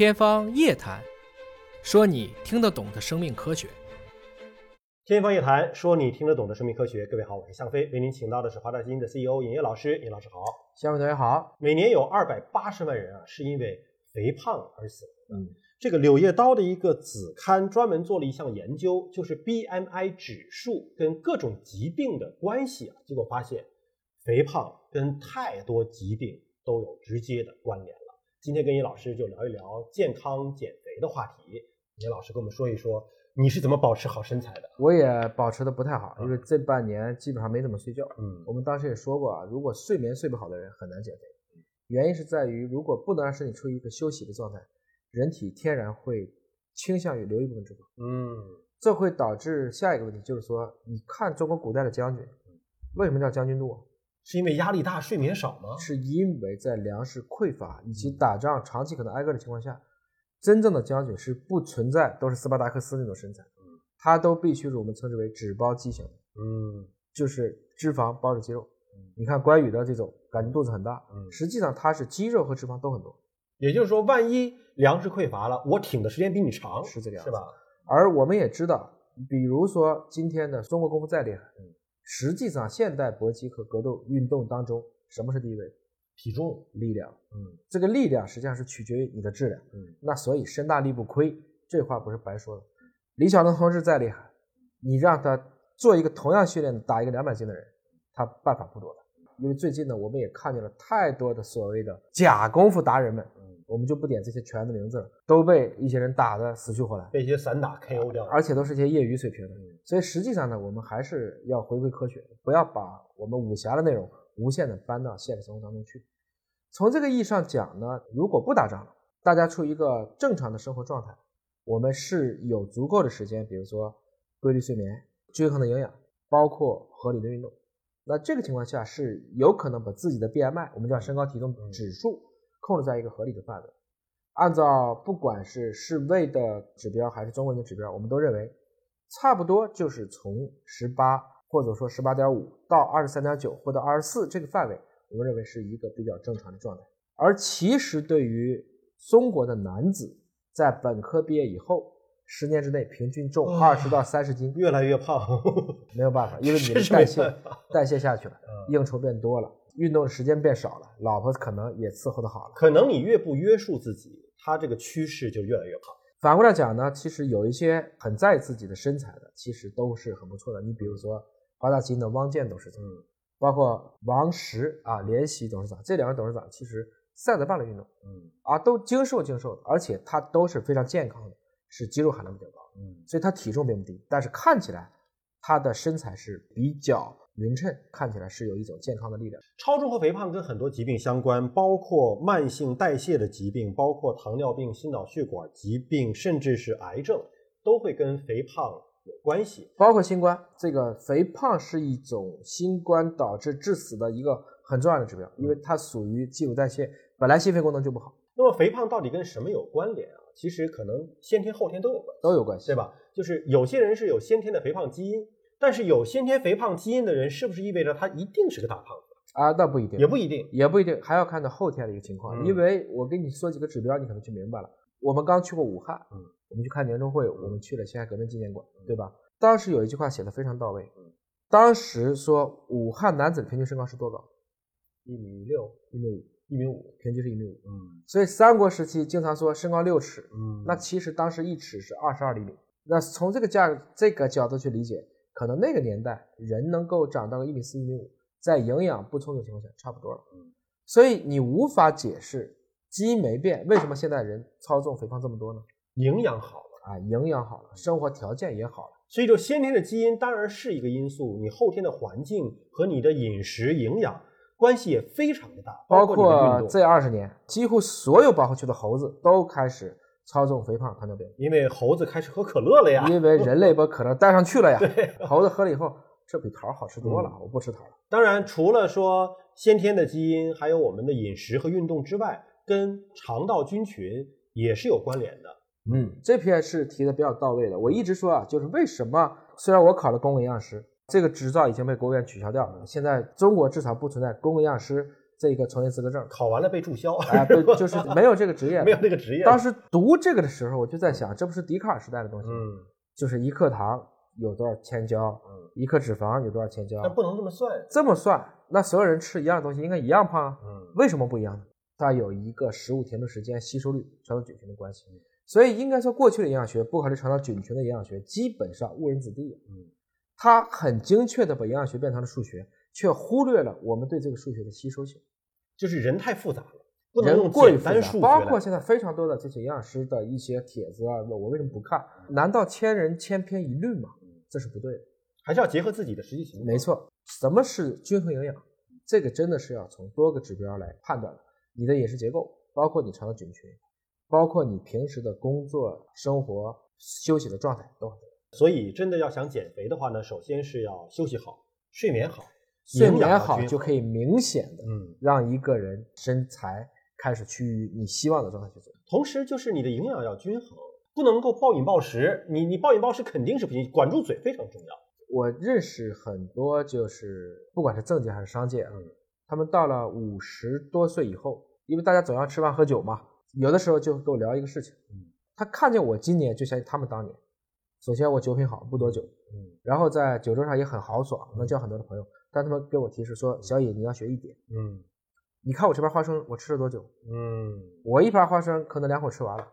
天方夜谭，说你听得懂的生命科学。天方夜谭，说你听得懂的生命科学。各位好，我是向飞，为您请到的是华大基因的 CEO 尹烨老师。尹老师好，向飞同学好。每年有二百八十万人啊，是因为肥胖而死亡。嗯，这个《柳叶刀》的一个子刊专门做了一项研究，就是 BMI 指数跟各种疾病的关系啊，结果发现肥胖跟太多疾病都有直接的关联。今天跟尹老师就聊一聊健康减肥的话题。尹老师跟我们说一说，你是怎么保持好身材的？我也保持的不太好，因为这半年基本上没怎么睡觉。嗯，我们当时也说过啊，如果睡眠睡不好的人很难减肥，原因是在于如果不能让身体处于一个休息的状态，人体天然会倾向于留一部分脂肪。嗯，这会导致下一个问题，就是说，你看中国古代的将军，为什么叫将军肚？是因为压力大、睡眠少吗？是因为在粮食匮乏以及打仗长期可能挨饿的情况下，真正的将军是不存在都是斯巴达克斯那种身材，嗯，他都必须是我们称之为脂包肌型，嗯，就是脂肪包着肌肉。你看关羽的这种感觉肚子很大，嗯，实际上他是肌肉和脂肪都很多。也就是说，万一粮食匮乏了，我挺的时间比你长，是这个样子，是吧？而我们也知道，比如说今天的中国功夫再厉害，嗯。实际上，现代搏击和格斗运动当中，什么是第一位？体重、力量。嗯，这个力量实际上是取决于你的质量。嗯，那所以身大力不亏，这话不是白说的。李小龙同志再厉害，你让他做一个同样训练打一个两百斤的人，他办法不多的。因为最近呢，我们也看见了太多的所谓的假功夫达人们。我们就不点这些拳的名字了，都被一些人打得死去活来，被一些散打 KO 掉，而且都是一些业余水平的。所以实际上呢，我们还是要回归科学，不要把我们武侠的内容无限的搬到现实生活当中去。从这个意义上讲呢，如果不打仗，大家处于一个正常的生活状态，我们是有足够的时间，比如说规律睡眠、均衡的营养，包括合理的运动。那这个情况下是有可能把自己的 BMI，我们叫身高体重指数。控制在一个合理的范围，按照不管是世卫的指标还是中国人的指标，我们都认为差不多就是从十八或者说十八点五到二十三点九或者二十四这个范围，我们认为是一个比较正常的状态。而其实对于中国的男子，在本科毕业以后，十年之内平均重二十到三十斤，越来越胖，没有办法，因为你的 代谢代谢下去了，应酬变多了。运动的时间变少了，老婆可能也伺候的好了。可能你越不约束自己，他这个趋势就越来越好。反过来讲呢，其实有一些很在意自己的身材的，其实都是很不错的。你比如说华大基因的汪建董事长，包括王石啊，联席董事长，这两位董事长其实赛德半的运动，嗯，啊都精瘦精瘦的，而且他都是非常健康的，是肌肉含量比较高，嗯，所以他体重并不低，但是看起来他的身材是比较。匀称看起来是有一种健康的力量。超重和肥胖跟很多疾病相关，包括慢性代谢的疾病，包括糖尿病、心脑血管疾病，甚至是癌症，都会跟肥胖有关系。包括新冠，这个肥胖是一种新冠导致致死的一个很重要的指标，因为它属于基础代谢，本来心肺功能就不好。那么肥胖到底跟什么有关联啊？其实可能先天后天都有关，都有关系，对吧？就是有些人是有先天的肥胖基因。但是有先天肥胖基因的人，是不是意味着他一定是个大胖子啊？那不一定，也不一定，也不一定，还要看到后天的一个情况。因为我给你说几个指标，你可能就明白了。我们刚去过武汉，嗯，我们去看年终会，我们去了辛亥革命纪念馆，对吧？当时有一句话写的非常到位，嗯，当时说武汉男子的平均身高是多高？一米六，一米五，一米五，平均是一米五，嗯。所以三国时期经常说身高六尺，嗯，那其实当时一尺是二十二厘米。那从这个价这个角度去理解。可能那个年代人能够长到一米四一米五，在营养不充足情况下差不多了。嗯，所以你无法解释基因没变，为什么现在人操纵肥胖这么多呢？营养好了啊，营养好了，生活条件也好了。所以就先天的基因当然是一个因素，你后天的环境和你的饮食营养关系也非常的大。包括这二十年，几乎所有保护区的猴子都开始。超重、肥胖、糖尿病，因为猴子开始喝可乐了呀。因为人类把可乐带上去了呀。对，猴子喝了以后，这比桃好吃多了。我不吃桃了。当然，除了说先天的基因，还有我们的饮食和运动之外，跟肠道菌群也是有关联的。嗯，这篇是提的比较到位的。我一直说啊，就是为什么虽然我考了公共营养师，这个执照已经被国务院取消掉了，现在中国至少不存在公共营养师这个从业资格证，考完了被注销，哎，对，就是没有这个职业，没有那个职业。当时读这个的时候，我就在想，这不是笛卡尔时代的东西吗？嗯，就是一克糖有多少千焦，嗯，一克脂肪有多少千焦，但不能这么算。这么算，那所有人吃一样的东西应该一样胖啊？嗯，为什么不一样呢？它有一个食物停留时间、吸收率、肠道菌群的关系。所以应该说，过去的营养学不考虑肠道菌群的营养学，基本上误人子弟。嗯，它很精确的把营养学变成了数学，却忽略了我们对这个数学的吸收性。就是人太复杂了，不能用人过于单数。学包括现在非常多的这些营养师的一些帖子啊，我为什么不看？难道千人千篇一律吗？这是不对的。还是要结合自己的实际情况。没错，什么是均衡营养？这个真的是要从多个指标来判断的。你的饮食结构，包括你肠道菌群，包括你平时的工作、生活、休息的状态都很重要。所以真的要想减肥的话呢，首先是要休息好，睡眠好，睡眠好就可以明显的嗯，让一个人身材开始趋于你希望的状态去走。同时就是你的营养要均衡，不能够暴饮暴食。你你暴饮暴食肯定是不行，管住嘴非常重要。我认识很多，就是不管是政界还是商界啊，嗯他们到了五十多岁以后，因为大家总要吃饭喝酒嘛，有的时候就跟我聊一个事情，嗯他看见我今年就像他们当年，首先我酒品好，不多酒，嗯然后在酒桌上也很豪爽，能交很多的朋友，但他们给我提示说，小野你要学一点，嗯你看我这盘花生我吃了多久？嗯，我一盘花生可能两口吃完了，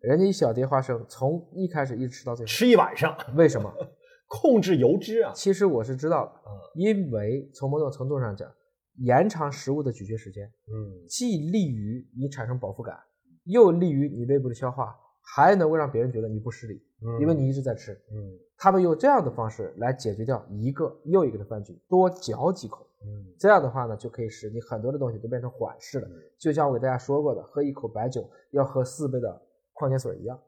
人家一小碟花生从一开始一直吃到最后，吃一晚上，为什么？控制油脂啊。其实我是知道的嗯，因为从某种程度上讲，延长食物的咀嚼时间，嗯既利于你产生饱腹感，又利于你胃部的消化，还能够让别人觉得你不失礼，嗯，因为你一直在吃。嗯他们用这样的方式来解决掉一个又一个的饭局，多嚼几口。嗯这样的话呢，就可以使你很多的东西都变成缓释了。就像我给大家说过的，喝一口白酒要喝四杯的矿泉水一样。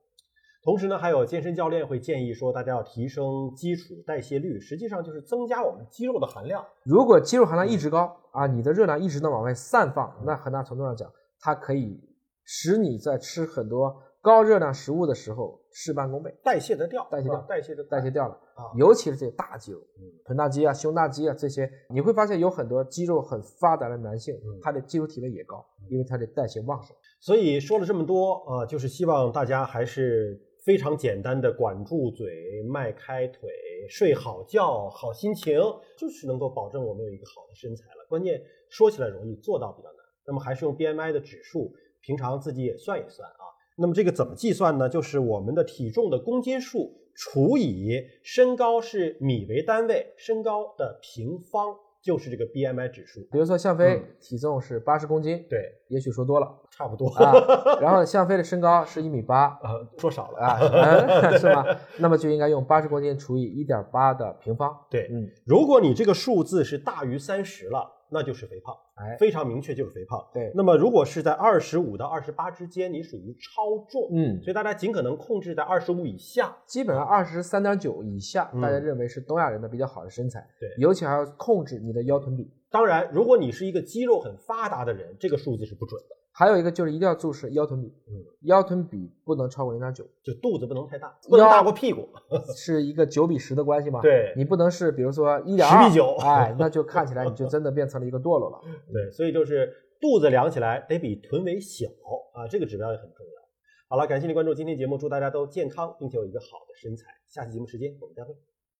同时呢，还有健身教练会建议说，大家要提升基础代谢率，实际上就是增加我们肌肉的含量。如果肌肉含量一直高啊，你的热量一直能往外散放，那很大程度上讲，它可以使你在吃很多高热量食物的时候事半功倍，代谢得掉，代谢掉啊代谢的代谢掉了。啊。尤其是这些大肌肉，嗯臀大肌啊、胸大肌啊这些，你会发现有很多肌肉很发达的男性嗯，他的肌肉体位也高，因为他的代谢旺盛。所以说了这么多啊、呃就是希望大家还是非常简单的管住嘴、迈开腿、睡好觉、好心情，就是能够保证我们有一个好的身材了。关键说起来容易，做到比较难。那么还是用 BMI 的指数，平常自己也算一算啊。那么这个怎么计算呢？就是我们的体重的公斤数除以身高是米为单位，身高的平方就是这个 BMI 指数。比如说向飞嗯体重是八十公斤，对，也许说多了差不多啊，然后向飞的身高是一米八，啊，说少了啊，嗯 是吗？那么就应该用八十公斤除以一点八的平方。对，嗯，如果你这个数字是大于三十了，那就是肥胖，哎，非常明确就是肥胖。对，那么如果是在二十五到二十八之间，你属于超重，嗯，所以大家尽可能控制在二十五以下。基本上二十三点九以下，嗯大家认为是东亚人的比较好的身材。对尤其还要控制你的腰臀比。当然，如果你是一个肌肉很发达的人，这个数字是不准的，还有一个就是一定要注视腰臀比，嗯，腰臀比不能超过零点九，就肚子不能太大，不能大过屁股。是一个九比十的关系吗？对你不能是比如说一点10比九哎，那就看起来你就真的变成了一个堕落了。对，所以就是肚子量起来得比臀围小啊，这个指标也很重要。好了，感谢您关注今天节目，祝大家都健康，并且有一个好的身材。下期节目时间我们再会。